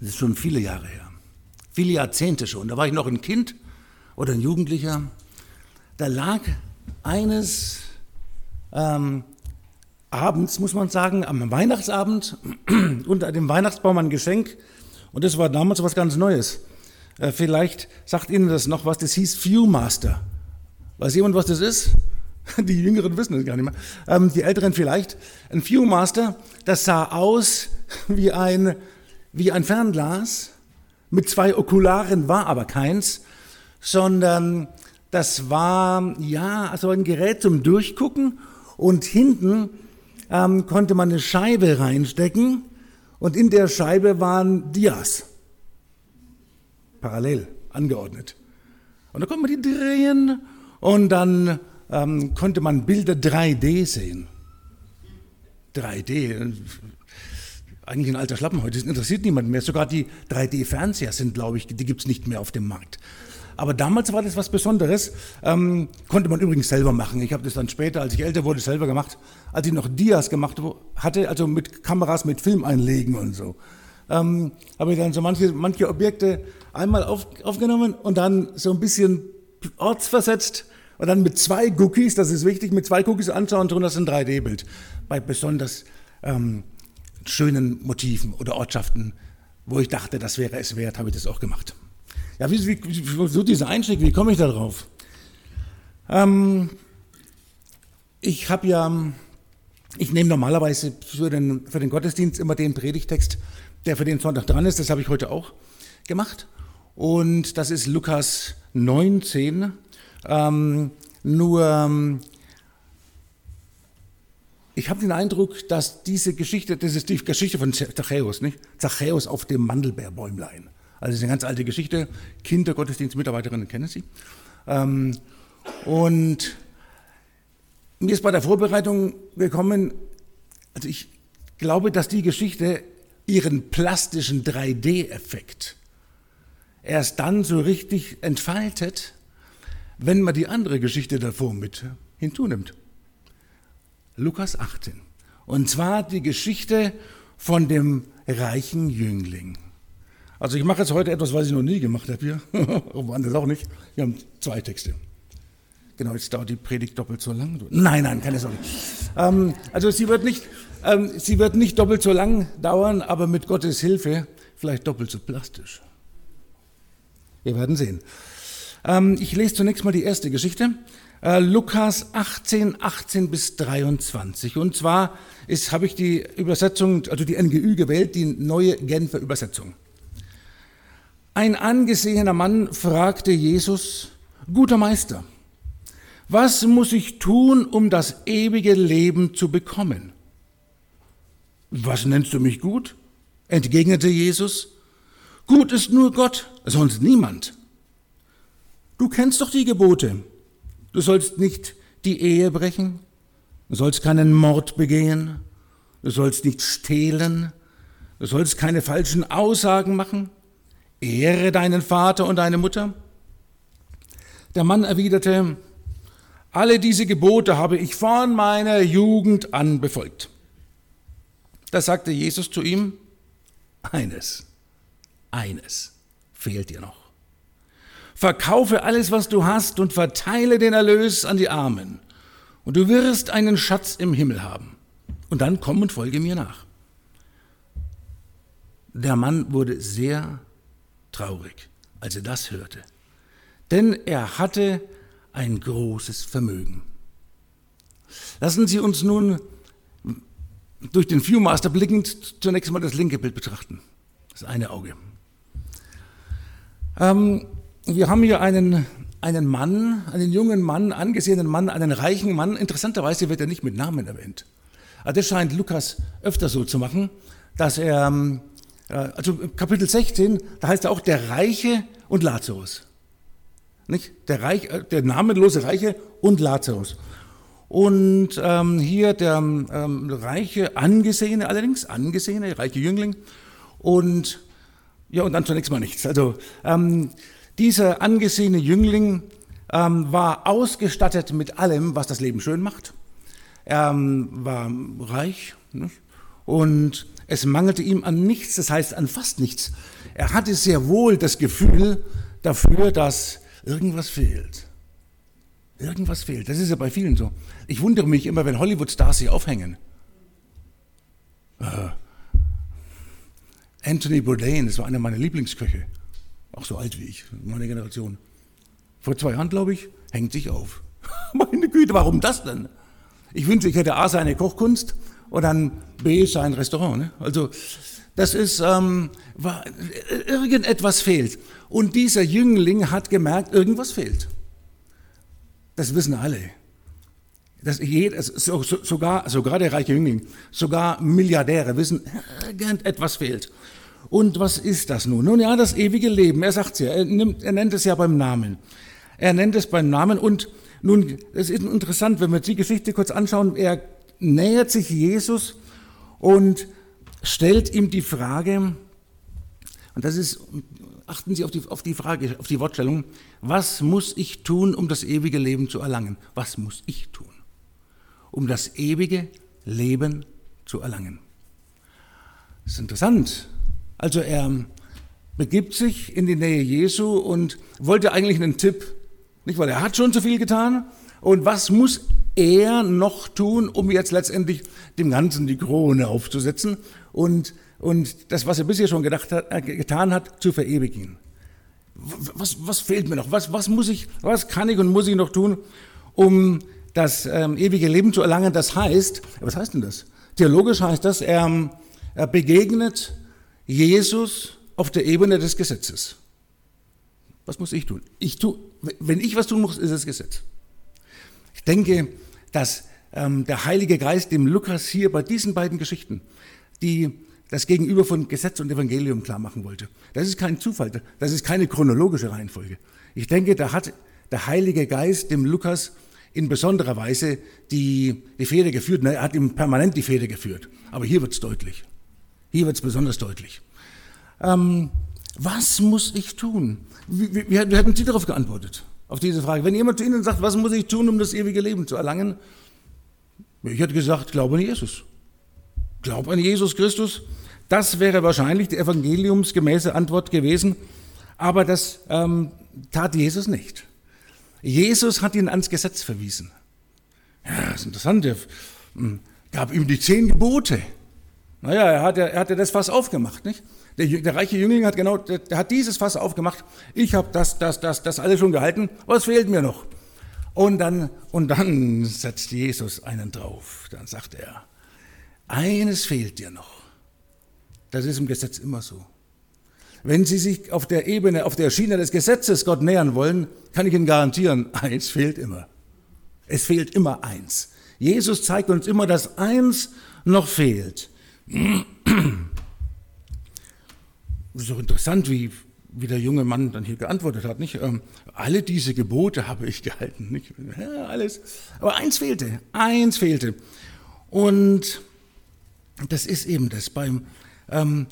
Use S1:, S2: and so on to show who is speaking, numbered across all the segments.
S1: Das ist schon viele Jahre her. Viele Jahrzehnte schon. Da war ich noch ein Kind oder ein Jugendlicher. Da lag eines ähm, abends, muss man sagen, am Weihnachtsabend unter dem Weihnachtsbaum ein Geschenk. Und das war damals was ganz Neues. Äh, vielleicht sagt Ihnen das noch was, das hieß Viewmaster. Weiß jemand, was das ist? Die Jüngeren wissen es gar nicht mehr. Ähm, die Älteren vielleicht. Ein Viewmaster, das sah aus wie ein, wie ein Fernglas mit zwei Okularen, war aber keins, sondern das war ja also ein Gerät zum Durchgucken und hinten ähm, konnte man eine Scheibe reinstecken und in der Scheibe waren Dias parallel angeordnet. Und da konnte man die drehen und dann ähm, konnte man Bilder 3D sehen. 3D, eigentlich ein alter Schlappen heute, das interessiert niemanden mehr. Sogar die 3D-Fernseher sind, glaube ich, die gibt es nicht mehr auf dem Markt. Aber damals war das was Besonderes. Ähm, konnte man übrigens selber machen. Ich habe das dann später, als ich älter wurde, selber gemacht. Als ich noch Dias gemacht hatte, also mit Kameras mit Film einlegen und so. Ähm, habe ich dann so manche, manche Objekte einmal auf, aufgenommen und dann so ein bisschen ortsversetzt und dann mit zwei Cookies, das ist wichtig, mit zwei Cookies anschauen und das ein 3D-Bild. Bei besonders ähm, schönen Motiven oder Ortschaften, wo ich dachte, das wäre es wert, habe ich das auch gemacht. Ja, wie, wie, so dieser Einstieg, wie komme ich da drauf? Ähm, ich habe ja, ich nehme normalerweise für den, für den Gottesdienst immer den Predigtext, der für den Sonntag dran ist, das habe ich heute auch gemacht. Und das ist Lukas 19. Ähm, nur ähm, ich habe den Eindruck, dass diese Geschichte, das ist die Geschichte von Zachäus, nicht? Zachäus auf dem Mandelbeerbäumlein. Also das ist eine ganz alte Geschichte. Kinder, Gottesdienstmitarbeiterinnen kennen sie. Ähm, und mir ist bei der Vorbereitung gekommen, also ich glaube, dass die Geschichte ihren plastischen 3D-Effekt erst dann so richtig entfaltet, wenn man die andere Geschichte davor mit hinzunimmt. Lukas 18. Und zwar die Geschichte von dem reichen Jüngling. Also ich mache jetzt heute etwas, was ich noch nie gemacht habe hier. Woanders auch nicht. Wir haben zwei Texte. Genau, jetzt dauert die Predigt doppelt so lang. Nein, nein, keine Sorge. Ähm, also sie wird, nicht, ähm, sie wird nicht doppelt so lang dauern, aber mit Gottes Hilfe vielleicht doppelt so plastisch. Wir werden sehen. Ähm, ich lese zunächst mal die erste Geschichte. Äh, Lukas 18, 18 bis 23. Und zwar habe ich die Übersetzung, also die NGÜ gewählt, die neue Genfer Übersetzung. Ein angesehener Mann fragte Jesus, guter Meister, was muss ich tun, um das ewige Leben zu bekommen? Was nennst du mich gut? entgegnete Jesus. Gut ist nur Gott, sonst niemand. Du kennst doch die Gebote. Du sollst nicht die Ehe brechen, du sollst keinen Mord begehen, du sollst nicht stehlen, du sollst keine falschen Aussagen machen, ehre deinen Vater und deine Mutter. Der Mann erwiderte, alle diese Gebote habe ich von meiner Jugend an befolgt. Da sagte Jesus zu ihm, eines, eines fehlt dir noch. Verkaufe alles, was du hast und verteile den Erlös an die Armen. Und du wirst einen Schatz im Himmel haben. Und dann komm und folge mir nach. Der Mann wurde sehr traurig, als er das hörte. Denn er hatte ein großes Vermögen. Lassen Sie uns nun durch den Viewmaster blickend zunächst mal das linke Bild betrachten. Das eine Auge. Ähm, wir haben hier einen, einen Mann, einen jungen Mann, angesehenen Mann, einen reichen Mann. Interessanterweise wird er nicht mit Namen erwähnt. Also das scheint Lukas öfter so zu machen, dass er, ähm, äh, also Kapitel 16, da heißt er auch der Reiche und Lazarus. Nicht? Der, Reich, äh, der namenlose Reiche und Lazarus. Und ähm, hier der ähm, reiche Angesehene, allerdings angesehene, reiche Jüngling. Und ja, und dann zunächst mal nichts. Also ähm, dieser angesehene Jüngling ähm, war ausgestattet mit allem, was das Leben schön macht. Er ähm, war reich nicht? und Es mangelte ihm an nichts, das heißt an fast nichts. Er hatte sehr wohl das Gefühl dafür, dass irgendwas fehlt. Irgendwas fehlt. Das ist ja bei vielen so. Ich wundere mich immer, wenn Hollywood-Stars sich aufhängen. Uh, Anthony Bourdain, das war einer meiner Lieblingsköche. Auch so alt wie ich, meine Generation. Vor zwei Jahren, glaube ich, hängt sich auf. Meine Güte, warum das denn? Ich wünsche, ich hätte A seine Kochkunst und dann B sein Restaurant. Ne? Also das ist, ähm, war, irgendetwas fehlt. Und dieser Jüngling hat gemerkt, irgendwas fehlt. Das wissen alle. Das jeder, so, so, sogar, sogar der reiche Jüngling, sogar Milliardäre wissen, irgendetwas fehlt. Und was ist das nun? Nun ja, das ewige Leben. Er sagt es ja, er, nimmt, er nennt es ja beim Namen. Er nennt es beim Namen und nun, es ist interessant, wenn wir die Geschichte kurz anschauen. Er nähert sich Jesus und stellt ihm die Frage, und das ist, achten Sie auf die, auf die Frage, auf die Wortstellung, was muss ich tun, um das ewige Leben zu erlangen? Was muss ich tun, um das ewige Leben zu erlangen? Das ist interessant. Also er begibt sich in die Nähe Jesu und wollte eigentlich einen Tipp nicht, weil er hat schon zu viel getan. Und was muss er noch tun, um jetzt letztendlich dem Ganzen die Krone aufzusetzen und, und das, was er bisher schon gedacht hat, äh, getan hat, zu verewigen? Was, was fehlt mir noch? Was, was muss ich, was kann ich und muss ich noch tun, um das ähm, ewige Leben zu erlangen? Das heißt, was heißt denn das? Theologisch heißt das, er, er begegnet Jesus auf der Ebene des Gesetzes. Was muss ich tun? Ich tu, wenn ich was tun muss, ist es Gesetz. Ich denke, dass ähm, der Heilige Geist dem Lukas hier bei diesen beiden Geschichten, die das Gegenüber von Gesetz und Evangelium klar machen wollte. Das ist kein Zufall, das ist keine chronologische Reihenfolge. Ich denke, da hat der Heilige Geist dem Lukas in besonderer Weise die, die Feder geführt. Er hat ihm permanent die Feder geführt. Aber hier wird es deutlich. Hier wird es besonders deutlich. Ähm, was muss ich tun? Wie, wie, wie hätten Sie darauf geantwortet? Auf diese Frage. Wenn jemand zu Ihnen sagt, was muss ich tun, um das ewige Leben zu erlangen? Ich hätte gesagt, glaube an Jesus. Glaube an Jesus Christus. Das wäre wahrscheinlich die evangeliumsgemäße Antwort gewesen. Aber das ähm, tat Jesus nicht. Jesus hat ihn ans Gesetz verwiesen. Ja, das ist interessant. Er hm, gab ihm die zehn Gebote. Naja, er hatte, er hatte das Fass aufgemacht, nicht? Der, der reiche Jüngling hat genau, der, der hat dieses Fass aufgemacht. Ich habe das, das, das, das alles schon gehalten. Was fehlt mir noch? Und dann, und dann setzt Jesus einen drauf. Dann sagt er, eines fehlt dir noch. Das ist im Gesetz immer so. Wenn Sie sich auf der Ebene, auf der Schiene des Gesetzes Gott nähern wollen, kann ich Ihnen garantieren, eins fehlt immer. Es fehlt immer eins. Jesus zeigt uns immer, dass eins noch fehlt. Doch interessant, wie, wie der junge Mann dann hier geantwortet hat. Nicht? Ähm, alle diese Gebote habe ich gehalten. Nicht? Ja, alles. Aber eins fehlte. Eins fehlte. Und das ist eben das. Beim ähm,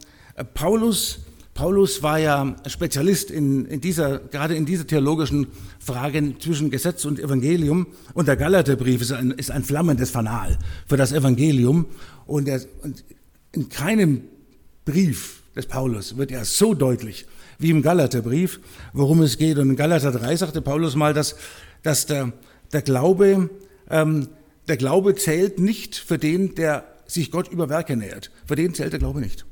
S1: Paulus, Paulus war ja Spezialist in, in dieser, gerade in dieser theologischen Frage zwischen Gesetz und Evangelium. Und der Galaterbrief ist ein, ist ein flammendes Fanal für das Evangelium. Und, er, und in keinem Brief des Paulus wird ja so deutlich, wie im Galaterbrief, worum es geht. Und in Galater 3 sagte Paulus mal, dass, dass der, der, Glaube, ähm, der Glaube zählt nicht für den, der sich Gott über Werke nähert. Für den zählt der Glaube nicht.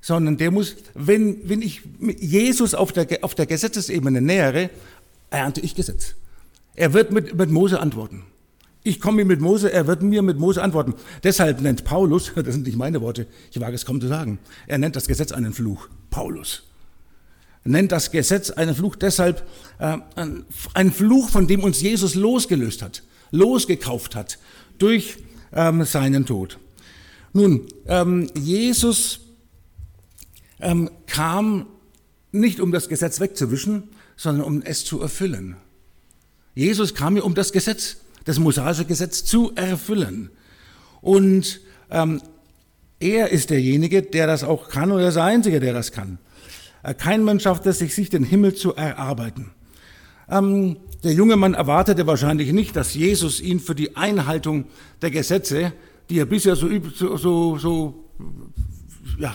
S1: Sondern der muss, wenn, wenn ich Jesus auf der, auf der Gesetzesebene nähere, ernte ich Gesetz. Er wird mit, mit Mose antworten. Ich komme mit Mose, er wird mir mit Mose antworten. Deshalb nennt Paulus, das sind nicht meine Worte, ich wage es kaum zu sagen, er nennt das Gesetz einen Fluch. Paulus nennt das Gesetz einen Fluch deshalb äh, ein Fluch, von dem uns Jesus losgelöst hat, losgekauft hat durch ähm, seinen Tod. Nun, ähm, Jesus ähm, kam nicht um das Gesetz wegzuwischen, sondern um es zu erfüllen. Jesus kam hier um das Gesetz das mosaische Gesetz zu erfüllen. Und ähm, er ist derjenige, der das auch kann oder der Einzige, der das kann. Äh, kein Mensch schafft es sich, den Himmel zu erarbeiten. Ähm, der junge Mann erwartete wahrscheinlich nicht, dass Jesus ihn für die Einhaltung der Gesetze, die er bisher so, so, so, ja,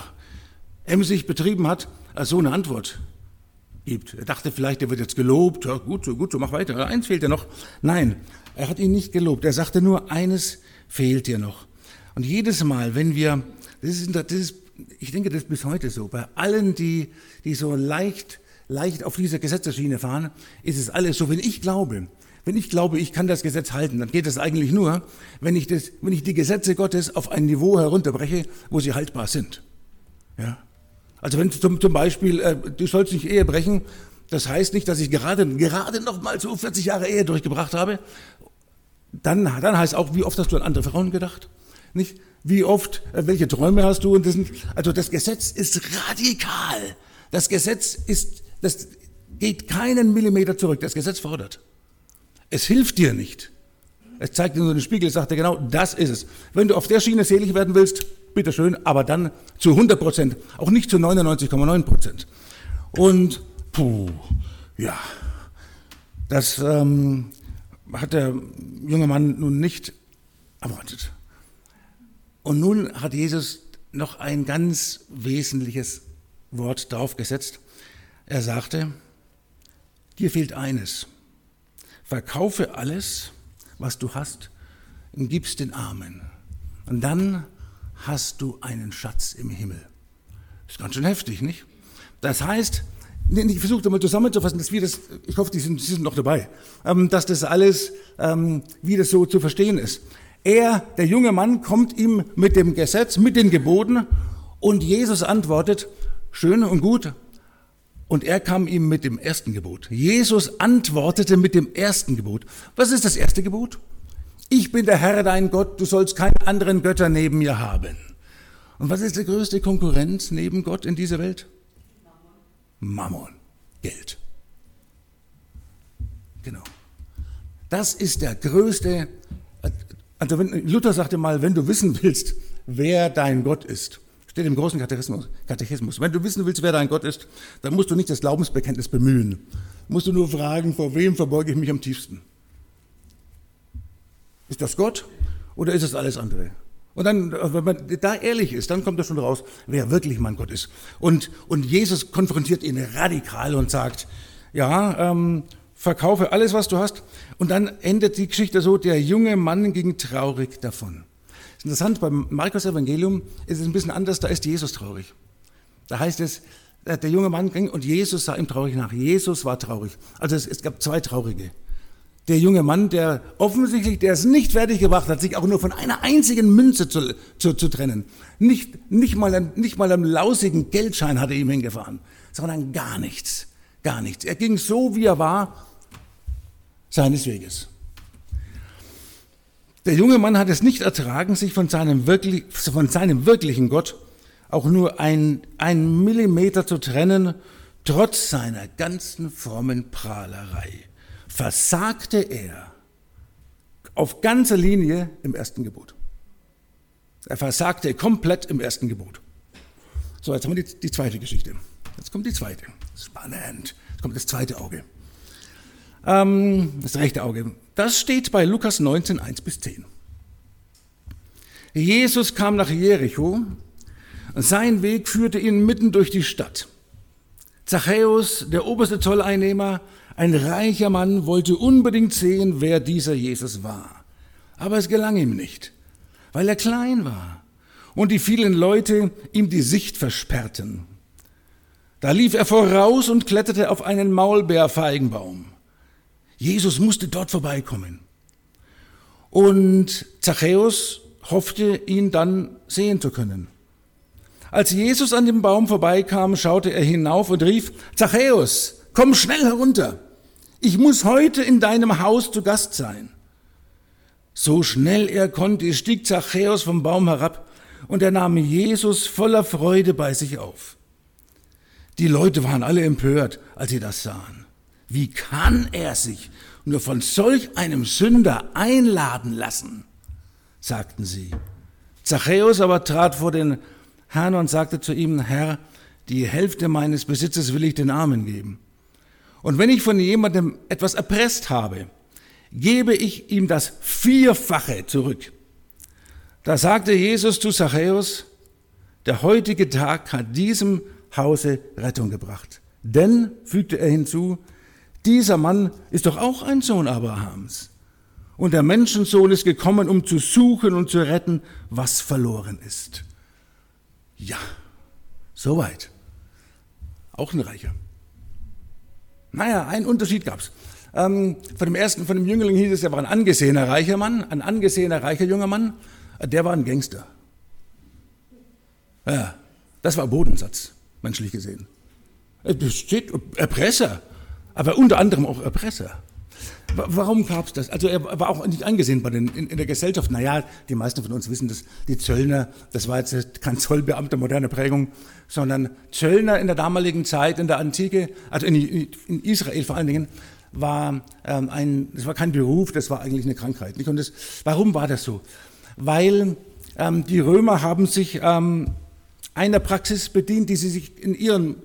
S1: emsig betrieben hat, so eine Antwort gibt. Er dachte vielleicht, er wird jetzt gelobt, ja, gut, so gut, so mach weiter. Eins fehlt ja noch. Nein, er hat ihn nicht gelobt. Er sagte nur, eines fehlt dir noch. Und jedes Mal, wenn wir, das ist, das ist ich denke, das ist bis heute so, bei allen, die, die so leicht, leicht auf dieser Gesetzesschiene fahren, ist es alles so, wenn ich glaube, wenn ich glaube, ich kann das Gesetz halten, dann geht das eigentlich nur, wenn ich, das, wenn ich die Gesetze Gottes auf ein Niveau herunterbreche, wo sie haltbar sind. Ja? Also wenn zum, zum Beispiel, äh, du sollst nicht Ehe brechen, das heißt nicht, dass ich gerade, gerade noch mal so 40 Jahre Ehe durchgebracht habe. Dann, dann heißt auch, wie oft hast du an andere Frauen gedacht? Nicht? Wie oft, äh, welche Träume hast du? Und das sind, also das Gesetz ist radikal. Das Gesetz ist, das geht keinen Millimeter zurück. Das Gesetz fordert. Es hilft dir nicht. Es zeigt dir nur den Spiegel, sagt dir genau, das ist es. Wenn du auf der Schiene selig werden willst, bitteschön, aber dann zu 100 Prozent, auch nicht zu 99,9 Prozent. Und, puh, ja, das ähm, hat der junge Mann nun nicht erwartet. Und nun hat Jesus noch ein ganz wesentliches Wort draufgesetzt. Er sagte, dir fehlt eines. Verkaufe alles, was du hast, und gib's den Armen. Und dann hast du einen Schatz im Himmel. Ist ganz schön heftig, nicht? Das heißt, ich versuche mal zusammenzufassen, dass wir das, ich hoffe, die sind, die sind noch dabei, ähm, dass das alles, ähm, wie das so zu verstehen ist. Er, der junge Mann, kommt ihm mit dem Gesetz, mit den Geboten und Jesus antwortet, schön und gut. Und er kam ihm mit dem ersten Gebot. Jesus antwortete mit dem ersten Gebot. Was ist das erste Gebot? Ich bin der Herr dein Gott, du sollst keine anderen Götter neben mir haben. Und was ist die größte Konkurrenz neben Gott in dieser Welt? Mammon, Geld. Genau. Das ist der größte also wenn, Luther sagte mal, wenn du wissen willst, wer dein Gott ist, steht im großen Katechismus, Katechismus, wenn du wissen willst, wer dein Gott ist, dann musst du nicht das Glaubensbekenntnis bemühen. Musst du nur fragen, vor wem verbeuge ich mich am tiefsten? Ist das Gott oder ist es alles andere? Und dann, wenn man da ehrlich ist, dann kommt das schon raus, wer wirklich mein Gott ist. Und, und Jesus konfrontiert ihn radikal und sagt, ja, ähm, verkaufe alles, was du hast. Und dann endet die Geschichte so, der junge Mann ging traurig davon. Das ist interessant, beim Markus Evangelium ist es ein bisschen anders, da ist Jesus traurig. Da heißt es, äh, der junge Mann ging und Jesus sah ihm traurig nach. Jesus war traurig. Also es, es gab zwei Traurige. Der junge Mann, der offensichtlich, der es nicht fertig gebracht hat, sich auch nur von einer einzigen Münze zu, zu, zu trennen. Nicht, nicht, mal, nicht mal einen lausigen Geldschein hat er ihm hingefahren, sondern gar nichts. Gar nichts. Er ging so, wie er war, seines Weges. Der junge Mann hat es nicht ertragen, sich von seinem, wirklich, von seinem wirklichen Gott auch nur ein, ein Millimeter zu trennen, trotz seiner ganzen frommen Prahlerei. Versagte er auf ganzer Linie im ersten Gebot. Er versagte komplett im ersten Gebot. So, jetzt haben wir die, die zweite Geschichte. Jetzt kommt die zweite. Spannend. Jetzt kommt das zweite Auge. Ähm, das rechte Auge. Das steht bei Lukas 19, 1 bis 10. Jesus kam nach Jericho. Sein Weg führte ihn mitten durch die Stadt. Zachäus, der oberste Zolleinnehmer, ein reicher Mann, wollte unbedingt sehen, wer dieser Jesus war. Aber es gelang ihm nicht, weil er klein war und die vielen Leute ihm die Sicht versperrten. Da lief er voraus und kletterte auf einen Maulbeerfeigenbaum. Jesus musste dort vorbeikommen. Und Zachäus hoffte, ihn dann sehen zu können. Als Jesus an dem Baum vorbeikam, schaute er hinauf und rief, Zachäus, komm schnell herunter. Ich muss heute in deinem Haus zu Gast sein. So schnell er konnte, stieg Zachäus vom Baum herab und er nahm Jesus voller Freude bei sich auf. Die Leute waren alle empört, als sie das sahen. Wie kann er sich nur von solch einem Sünder einladen lassen? sagten sie. Zachäus aber trat vor den Herrn und sagte zu ihm, Herr, die Hälfte meines Besitzes will ich den Armen geben. Und wenn ich von jemandem etwas erpresst habe, gebe ich ihm das Vierfache zurück. Da sagte Jesus zu Zachäus, der heutige Tag hat diesem Hause Rettung gebracht. Denn, fügte er hinzu, dieser Mann ist doch auch ein Sohn Abrahams. Und der Menschensohn ist gekommen, um zu suchen und zu retten, was verloren ist. Ja, soweit. Auch ein Reicher. Naja, einen Unterschied gab's. Ähm, von dem ersten, von dem Jüngling hieß es, er war ein angesehener reicher Mann, ein angesehener reicher junger Mann. Der war ein Gangster. Ja, das war Bodensatz, menschlich gesehen. Es steht Erpresser, aber unter anderem auch Erpresser. Warum gab es das? Also er war auch nicht angesehen bei den, in, in, der Gesellschaft. Naja, die meisten von uns wissen, dass die Zöllner, das war jetzt kein Zollbeamter moderne Prägung, sondern Zöllner in der damaligen Zeit, in der Antike, also in, in Israel vor allen Dingen, war ähm, ein, das war kein Beruf, das war eigentlich eine Krankheit. Nicht? Und das, warum war das so? Weil ähm, die Römer haben sich ähm, einer Praxis bedient, die sie sich in ihren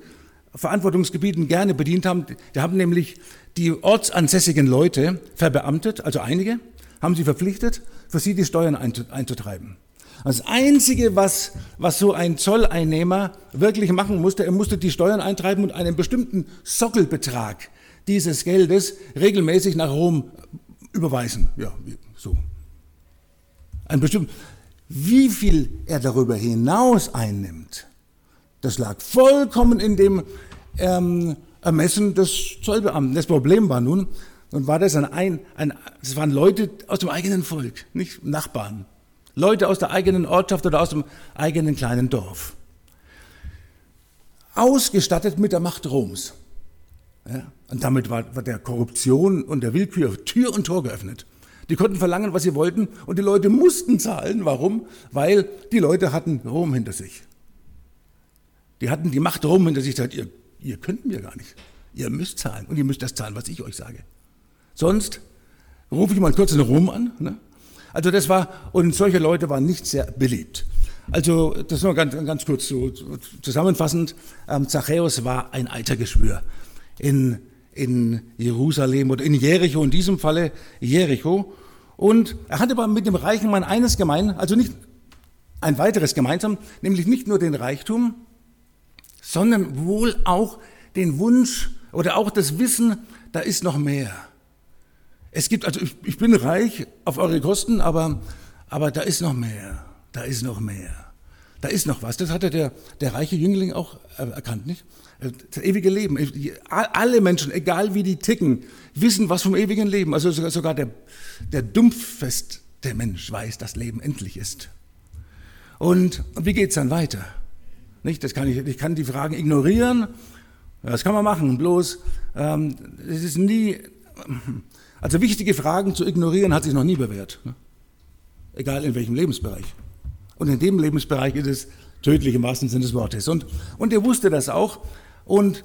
S1: Verantwortungsgebieten gerne bedient haben. Die haben nämlich die ortsansässigen Leute verbeamtet, also einige, haben sie verpflichtet, für sie die Steuern einzutreiben. Das Einzige, was, was so ein Zolleinnehmer wirklich machen musste, er musste die Steuern eintreiben und einen bestimmten Sockelbetrag dieses Geldes regelmäßig nach Rom überweisen. Ja, so. Ein bestimmten, wie viel er darüber hinaus einnimmt, das lag vollkommen in dem ähm, Ermessen des Zollbeamten. Das Problem war nun, und war das ein, ein, ein, das waren Leute aus dem eigenen Volk, nicht Nachbarn. Leute aus der eigenen Ortschaft oder aus dem eigenen kleinen Dorf. Ausgestattet mit der Macht Roms. Ja, und damit war, war der Korruption und der Willkür Tür und Tor geöffnet. Die konnten verlangen, was sie wollten, und die Leute mussten zahlen. Warum? Weil die Leute hatten Rom hinter sich. Die hatten die Macht Rom hinter sich, gesagt, ihr Ihr könnt mir gar nicht. Ihr müsst zahlen und ihr müsst das zahlen, was ich euch sage. Sonst rufe ich mal kurz in Rom an. Ne? Also das war, und solche Leute waren nicht sehr beliebt. Also das nur ganz, ganz kurz so zusammenfassend. Ähm, Zachäus war ein Eitergeschwür in, in Jerusalem oder in Jericho, in diesem Falle Jericho. Und er hatte aber mit dem reichen Mann eines gemein, also nicht ein weiteres gemeinsam, nämlich nicht nur den Reichtum, sondern wohl auch den Wunsch oder auch das Wissen, da ist noch mehr. Es gibt, also ich, ich bin reich auf eure Kosten, aber, aber da ist noch mehr. Da ist noch mehr. Da ist noch was. Das hatte der, der reiche Jüngling auch erkannt, nicht? Das ewige Leben. Alle Menschen, egal wie die ticken, wissen was vom ewigen Leben. Also sogar der, der dumpfeste Mensch weiß, dass Leben endlich ist. Und wie geht's dann weiter? Nicht? Das kann ich, ich kann die Fragen ignorieren. Das kann man machen. Bloß, ähm, es ist nie, also wichtige Fragen zu ignorieren hat sich noch nie bewährt. Ne? Egal in welchem Lebensbereich. Und in dem Lebensbereich ist es tödlich im wahrsten Sinne des Wortes. Und, und er wusste das auch. Und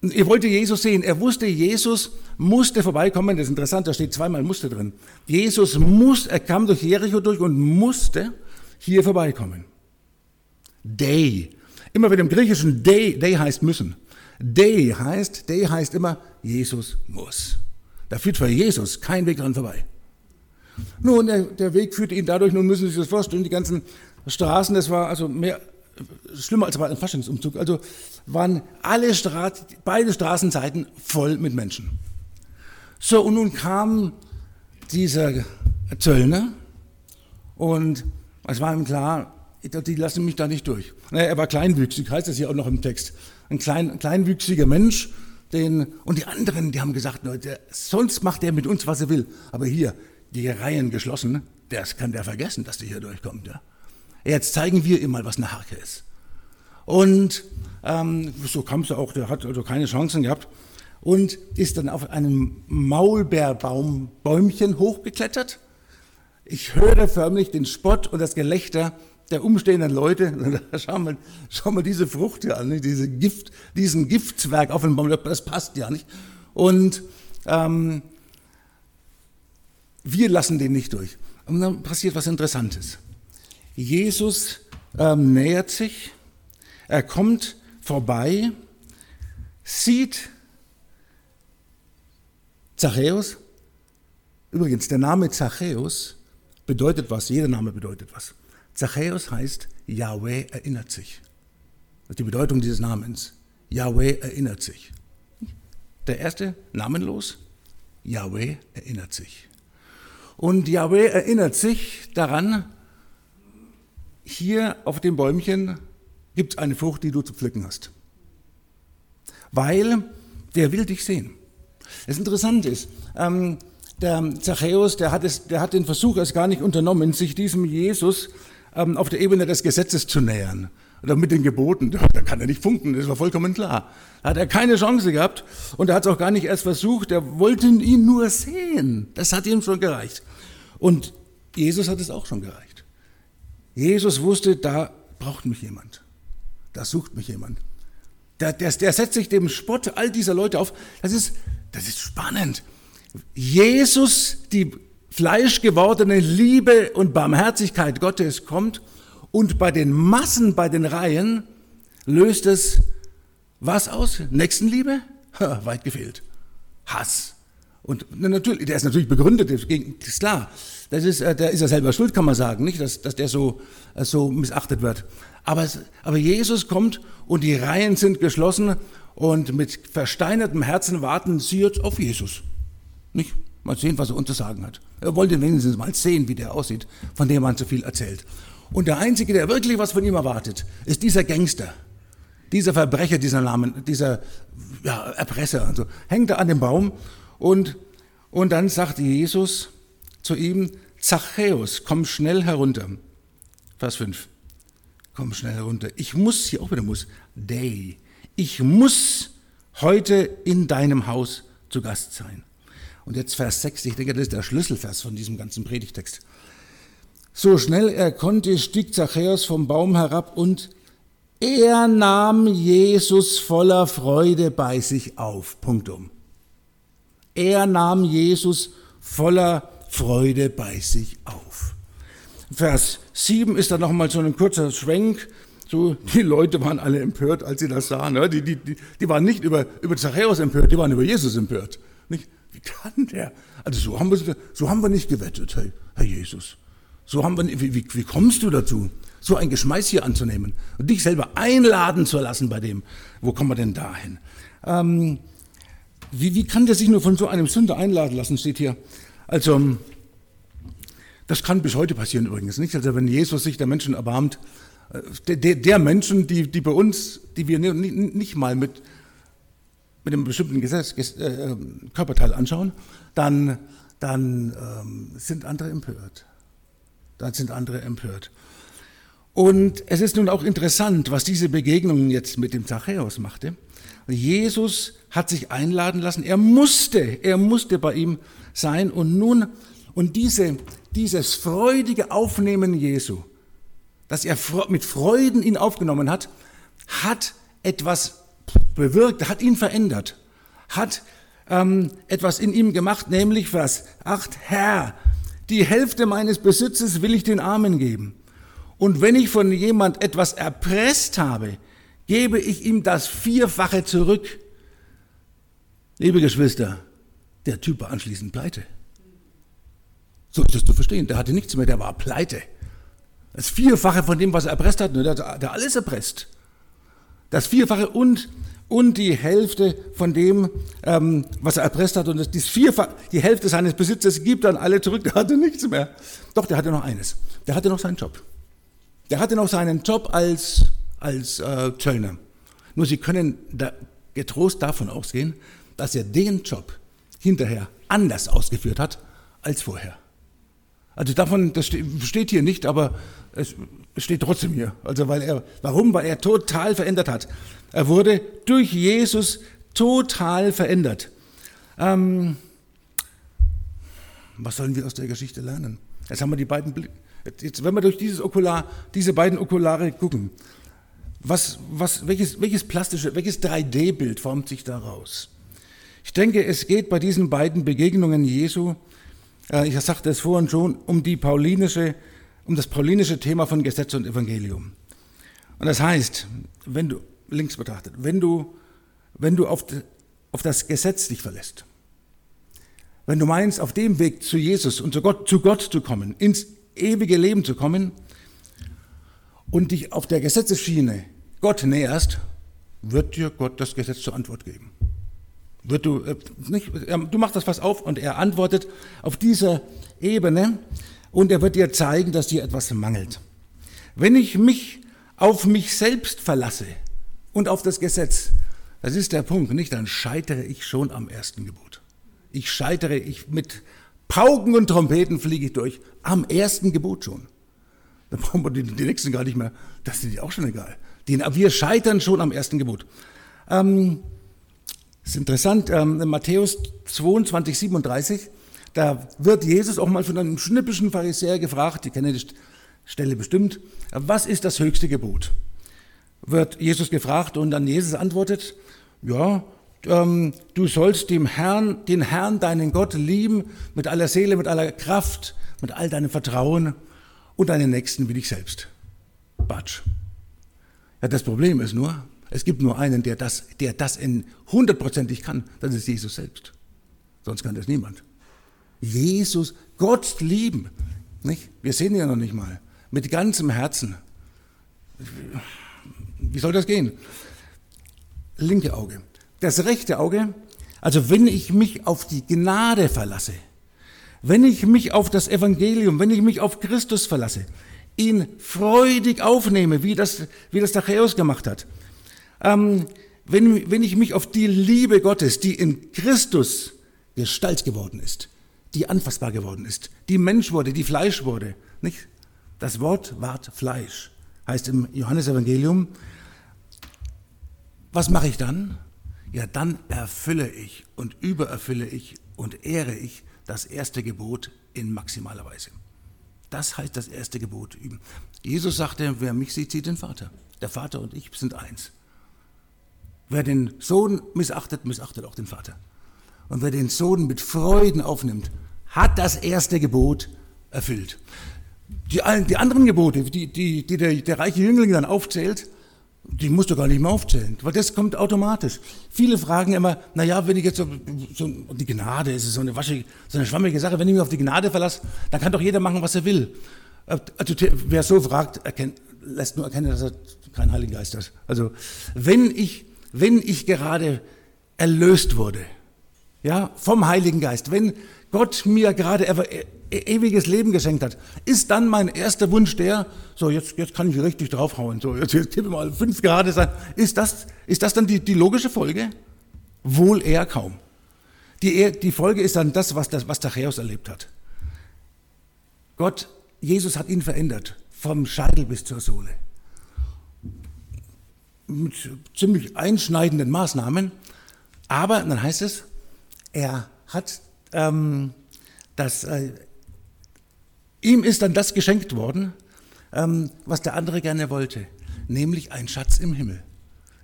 S1: er wollte Jesus sehen. Er wusste, Jesus musste vorbeikommen. Das ist interessant, da steht zweimal musste drin. Jesus muss, er kam durch Jericho durch und musste hier vorbeikommen. Day. Immer mit dem griechischen Day, Day heißt müssen. Day heißt, Day heißt immer, Jesus muss. Da führt für Jesus kein Weg dran vorbei. Nun, der, der Weg führte ihn dadurch, nun müssen Sie sich das vorstellen, die ganzen Straßen, das war also mehr, schlimmer als einem Faschingsumzug, also waren alle Straßen, beide Straßenseiten voll mit Menschen. So, und nun kam dieser Zöllner und es war ihm klar, die lassen mich da nicht durch. Er war kleinwüchsig, heißt das hier auch noch im Text. Ein klein, kleinwüchsiger Mensch, den, und die anderen, die haben gesagt, der, sonst macht er mit uns, was er will. Aber hier, die Reihen geschlossen, das kann der vergessen, dass der hier durchkommt. Ja. Jetzt zeigen wir ihm mal, was eine Harke ist. Und ähm, so kam es auch, der hat also keine Chancen gehabt und ist dann auf einem Maulbeerbaumbäumchen hochgeklettert. Ich höre förmlich den Spott und das Gelächter der umstehenden Leute, schau mal, schau mal diese Frucht hier an, diese Gift, diesen Giftzwerg auf dem Baum, das passt ja nicht. Und ähm, wir lassen den nicht durch. Und dann passiert was Interessantes. Jesus ähm, nähert sich, er kommt vorbei, sieht Zachäus. Übrigens, der Name Zachäus bedeutet was, jeder Name bedeutet was. Zachäus heißt Yahweh erinnert sich. Das ist die Bedeutung dieses Namens. Yahweh erinnert sich. Der erste, namenlos, Yahweh erinnert sich. Und Yahweh erinnert sich daran, hier auf dem Bäumchen gibt es eine Frucht, die du zu pflücken hast. Weil der will dich sehen. Das Interessante ist, ähm, der Zachäus, der hat, es, der hat den Versuch erst gar nicht unternommen, sich diesem Jesus ähm, auf der Ebene des Gesetzes zu nähern. Oder mit den Geboten. Da kann er nicht funken, das war vollkommen klar. Da hat er keine Chance gehabt und er hat es auch gar nicht erst versucht. Er wollte ihn nur sehen. Das hat ihm schon gereicht. Und Jesus hat es auch schon gereicht. Jesus wusste, da braucht mich jemand. Da sucht mich jemand. Der, der, der setzt sich dem Spott all dieser Leute auf. Das ist, das ist spannend. Jesus, die fleischgewordene Liebe und Barmherzigkeit Gottes kommt und bei den Massen, bei den Reihen löst es was aus? Nächstenliebe? Ha, weit gefehlt. Hass. Und natürlich, der ist natürlich begründet, ist klar. Das ist, äh, der ist ja selber schuld, kann man sagen, nicht, dass, dass der so, äh, so missachtet wird. Aber, aber Jesus kommt und die Reihen sind geschlossen und mit versteinertem Herzen warten sie jetzt auf Jesus. Nicht? Mal sehen, was er uns zu sagen hat. Er wollte wenigstens mal sehen, wie der aussieht, von dem man so viel erzählt. Und der Einzige, der wirklich was von ihm erwartet, ist dieser Gangster, dieser Verbrecher, dieser Namen, dieser ja, Erpresser. Also hängt er an dem Baum und, und dann sagt Jesus zu ihm, Zachäus, komm schnell herunter. Vers 5. Komm schnell herunter. Ich muss, hier auch wieder muss, day. Ich muss heute in deinem Haus zu Gast sein. Und jetzt Vers 6, ich denke, das ist der Schlüsselvers von diesem ganzen Predigtext. So schnell er konnte, stieg Zachäus vom Baum herab und er nahm Jesus voller Freude bei sich auf. Punktum. Er nahm Jesus voller Freude bei sich auf. Vers 7 ist dann nochmal so ein kurzer Schwenk. So, die Leute waren alle empört, als sie das sahen. Die, die, die, die waren nicht über, über Zachäus empört, die waren über Jesus empört. Nicht? Wie kann der? Also so haben wir, so haben wir nicht gewettet, hey, Herr Jesus. So haben wir, wie, wie, wie kommst du dazu, so ein Geschmeiß hier anzunehmen und dich selber einladen zu lassen bei dem? Wo kommen wir denn dahin? Ähm, wie, wie kann der sich nur von so einem Sünder einladen lassen, steht hier. Also, das kann bis heute passieren übrigens, nicht? Also, wenn Jesus sich der Menschen erbarmt, äh, der, der, Menschen, die, die bei uns, die wir nicht mal mit, mit einem bestimmten Gesetz, äh, Körperteil anschauen, dann, dann ähm, sind andere empört. Dann sind andere empört. Und es ist nun auch interessant, was diese Begegnung jetzt mit dem Zachäus machte. Jesus hat sich einladen lassen. Er musste, er musste bei ihm sein. Und nun, und diese, dieses freudige Aufnehmen Jesu, dass er mit Freuden ihn aufgenommen hat, hat etwas bewirkt, hat ihn verändert, hat ähm, etwas in ihm gemacht, nämlich Vers 8, Herr, die Hälfte meines Besitzes will ich den Armen geben. Und wenn ich von jemand etwas erpresst habe, gebe ich ihm das Vierfache zurück. Liebe Geschwister, der Typ war anschließend pleite. So ist das zu verstehen. Der hatte nichts mehr, der war pleite. Das Vierfache von dem, was er erpresst hat, ne, der hat alles erpresst. Das Vierfache und, und die Hälfte von dem, ähm, was er erpresst hat. Und das, das Vierfache, die Hälfte seines Besitzes gibt dann alle zurück. Der hatte nichts mehr. Doch, der hatte noch eines. Der hatte noch seinen Job. Der hatte noch seinen Job als als äh, Zöllner. Nur Sie können da getrost davon ausgehen, dass er den Job hinterher anders ausgeführt hat als vorher. Also davon, das steht hier nicht, aber es steht trotzdem hier. Also weil er, warum? Weil er total verändert hat. Er wurde durch Jesus total verändert. Ähm, was sollen wir aus der Geschichte lernen? Jetzt haben wir die beiden, jetzt, wenn wir durch dieses Okular, diese beiden Okulare gucken, was, was, welches, welches plastische, welches 3D-Bild formt sich daraus? Ich denke, es geht bei diesen beiden Begegnungen Jesu, ich sagte es vorhin schon, um die paulinische, um das paulinische Thema von Gesetz und Evangelium. Und das heißt, wenn du, links betrachtet, wenn du, wenn du auf, auf das Gesetz dich verlässt, wenn du meinst, auf dem Weg zu Jesus und zu Gott, zu Gott zu kommen, ins ewige Leben zu kommen, und dich auf der Gesetzesschiene Gott näherst, wird dir Gott das Gesetz zur Antwort geben. Wird du, äh, nicht, du machst das was auf und er antwortet auf dieser Ebene und er wird dir zeigen, dass dir etwas mangelt. Wenn ich mich auf mich selbst verlasse und auf das Gesetz, das ist der Punkt, nicht? Dann scheitere ich schon am ersten Gebot. Ich scheitere, ich mit Pauken und Trompeten fliege ich durch. Am ersten Gebot schon. Da brauchen wir die, die nächsten gar nicht mehr. Das ist auch schon egal. Die, wir scheitern schon am ersten Gebot. Ähm, ist interessant, ähm, in Matthäus 22, 37, da wird Jesus auch mal von einem schnippischen Pharisäer gefragt, die kennen die Stelle bestimmt, was ist das höchste Gebot? Wird Jesus gefragt und dann Jesus antwortet, ja, ähm, du sollst dem Herrn, den Herrn, deinen Gott lieben mit aller Seele, mit aller Kraft, mit all deinem Vertrauen und deinen Nächsten wie dich selbst. Batsch. Ja, das Problem ist nur, es gibt nur einen, der das, der das in hundertprozentig kann. Das ist Jesus selbst. Sonst kann das niemand. Jesus, Gott lieben. Nicht? Wir sehen ihn ja noch nicht mal. Mit ganzem Herzen. Wie soll das gehen? Linke Auge. Das rechte Auge, also wenn ich mich auf die Gnade verlasse, wenn ich mich auf das Evangelium, wenn ich mich auf Christus verlasse, ihn freudig aufnehme, wie das, wie das Zachäus gemacht hat, ähm, wenn, wenn ich mich auf die Liebe Gottes, die in Christus Gestalt geworden ist, die anfassbar geworden ist, die Mensch wurde, die Fleisch wurde, nicht? Das Wort ward Fleisch, heißt im Johannesevangelium. Was mache ich dann? Ja, dann erfülle ich und übererfülle ich und ehre ich das erste Gebot in maximaler Weise. Das heißt das erste Gebot üben. Jesus sagte, wer mich sieht, sieht den Vater. Der Vater und ich sind eins. Wer den Sohn missachtet, missachtet auch den Vater. Und wer den Sohn mit Freuden aufnimmt, hat das erste Gebot erfüllt. Die, die anderen Gebote, die, die, die der, der reiche Jüngling dann aufzählt, die musst du gar nicht mehr aufzählen, weil das kommt automatisch. Viele fragen immer, naja, wenn ich jetzt so, so die Gnade ist so eine waschige, so eine schwammige Sache, wenn ich mich auf die Gnade verlasse, dann kann doch jeder machen, was er will. Also wer so fragt, erkennt, lässt nur erkennen, dass er kein Heiligen Geist hat. Also wenn ich wenn ich gerade erlöst wurde, ja, vom Heiligen Geist, wenn Gott mir gerade e-, ewiges Leben geschenkt hat, ist dann mein erster Wunsch der, so jetzt, jetzt kann ich richtig draufhauen, so jetzt, jetzt tippe mal fünf Grad sein. Ist das, ist das dann die, die logische Folge? Wohl eher kaum. Die, die Folge ist dann das, was, das, was Tachäus erlebt hat. Gott, Jesus hat ihn verändert, vom Scheitel bis zur Sohle mit ziemlich einschneidenden Maßnahmen. Aber dann heißt es, er hat ähm, das, äh, ihm ist dann das geschenkt worden, ähm, was der andere gerne wollte, nämlich ein Schatz im Himmel.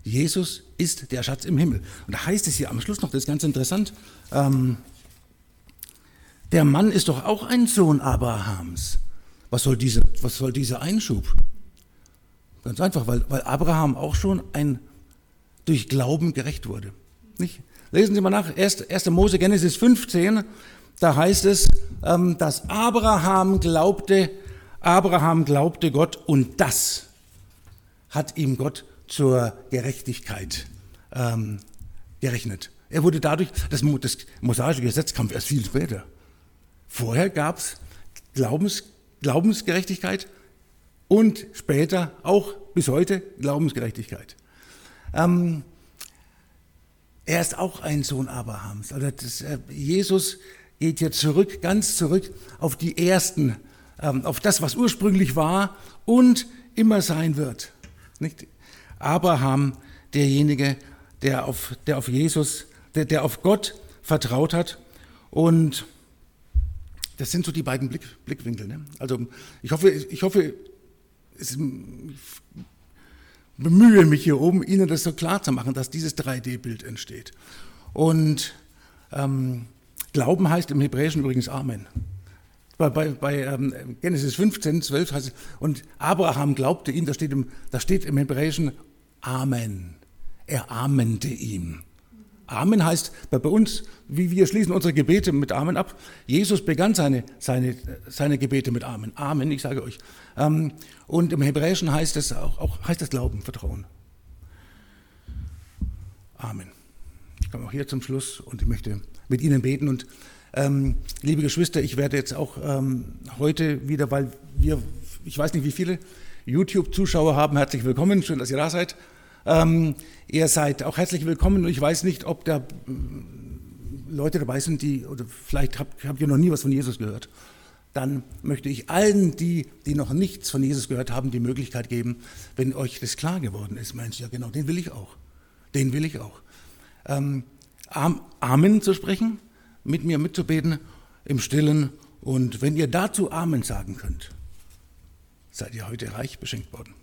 S1: Jesus ist der Schatz im Himmel. Und da heißt es hier am Schluss noch, das ist ganz interessant, ähm, der Mann ist doch auch ein Sohn Abrahams. Was soll, diese, was soll dieser Einschub? Ganz einfach, weil, weil Abraham auch schon ein durch Glauben gerecht wurde. Nicht? Lesen Sie mal nach, 1. 1. Mose Genesis 15, da heißt es, ähm, dass Abraham glaubte, Abraham glaubte Gott und das hat ihm Gott zur Gerechtigkeit ähm, gerechnet. Er wurde dadurch, das, das mosaische Gesetz kam erst viel später. Vorher gab es Glaubens, Glaubensgerechtigkeit und später auch bis heute Glaubensgerechtigkeit. Ähm, er ist auch ein Sohn Abrahams. Also das, äh, Jesus geht hier zurück, ganz zurück auf die ersten, ähm, auf das, was ursprünglich war und immer sein wird. Nicht? Abraham, derjenige, der auf, der auf Jesus, der, der auf Gott vertraut hat und das sind so die beiden Blick, Blickwinkel. Ne? Also ich hoffe, ich hoffe, ich bemühe mich hier oben, Ihnen das so klar zu machen, dass dieses 3D-Bild entsteht. Und ähm, Glauben heißt im Hebräischen übrigens Amen. Bei, bei, bei ähm, Genesis 15, 12 heißt es, und Abraham glaubte ihm, da steht im, da steht im Hebräischen Amen. Er amente ihm. Amen heißt bei uns, wie wir schließen unsere Gebete mit Amen ab. Jesus begann seine, seine, seine Gebete mit Amen. Amen, ich sage euch. Ähm, und im Hebräischen heißt es auch, auch heißt es Glauben, Vertrauen. Amen. Ich komme auch hier zum Schluss und ich möchte mit Ihnen beten. Und ähm, liebe Geschwister, ich werde jetzt auch ähm, heute wieder, weil wir, ich weiß nicht wie viele YouTube-Zuschauer haben, herzlich willkommen, schön, dass ihr da seid. Ähm, ihr seid auch herzlich willkommen ich weiß nicht, ob da mm, Leute dabei sind, die, oder vielleicht habt, habt ihr noch nie was von Jesus gehört. Dann möchte ich allen, die, die noch nichts von Jesus gehört haben, die Möglichkeit geben, wenn euch das klar geworden ist, Mensch, ja genau, den will ich auch. Den will ich auch. Ähm, Amen zu sprechen, mit mir mitzubeten im Stillen. Und wenn ihr dazu Amen sagen könnt, seid ihr heute reich beschenkt worden.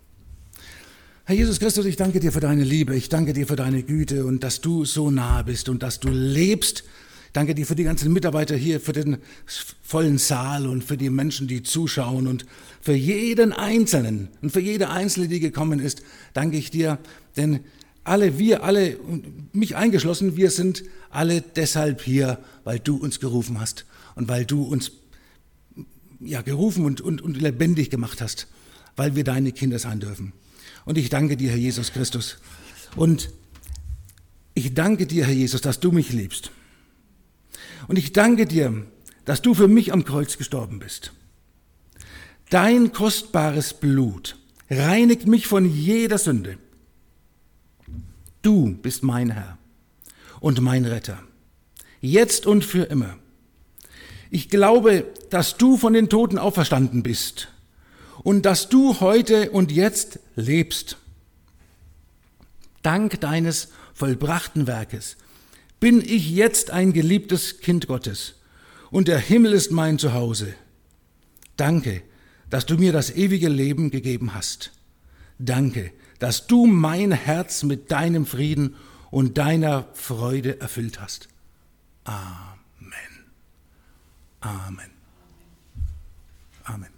S1: Herr Jesus Christus, ich danke dir für deine Liebe, ich danke dir für deine Güte und dass du so nah bist und dass du lebst. Danke dir für die ganzen Mitarbeiter hier, für den vollen Saal und für die Menschen, die zuschauen und für jeden Einzelnen und für jede Einzelne, die gekommen ist, danke ich dir, denn alle, wir alle, mich eingeschlossen, wir sind alle deshalb hier, weil du uns gerufen hast und weil du uns ja, gerufen und, und, und lebendig gemacht hast, weil wir deine Kinder sein dürfen. Und ich danke dir, Herr Jesus Christus. Und ich danke dir, Herr Jesus, dass du mich liebst. Und ich danke dir, dass du für mich am Kreuz gestorben bist. Dein kostbares Blut reinigt mich von jeder Sünde. Du bist mein Herr und mein Retter, jetzt und für immer. Ich glaube, dass du von den Toten auferstanden bist und dass du heute und jetzt lebst. Dank deines vollbrachten Werkes bin ich jetzt ein geliebtes Kind Gottes und der Himmel ist mein Zuhause. Danke, dass du mir das ewige Leben gegeben hast. Danke, dass du mein Herz mit deinem Frieden und deiner Freude erfüllt hast. Amen. Amen. Amen.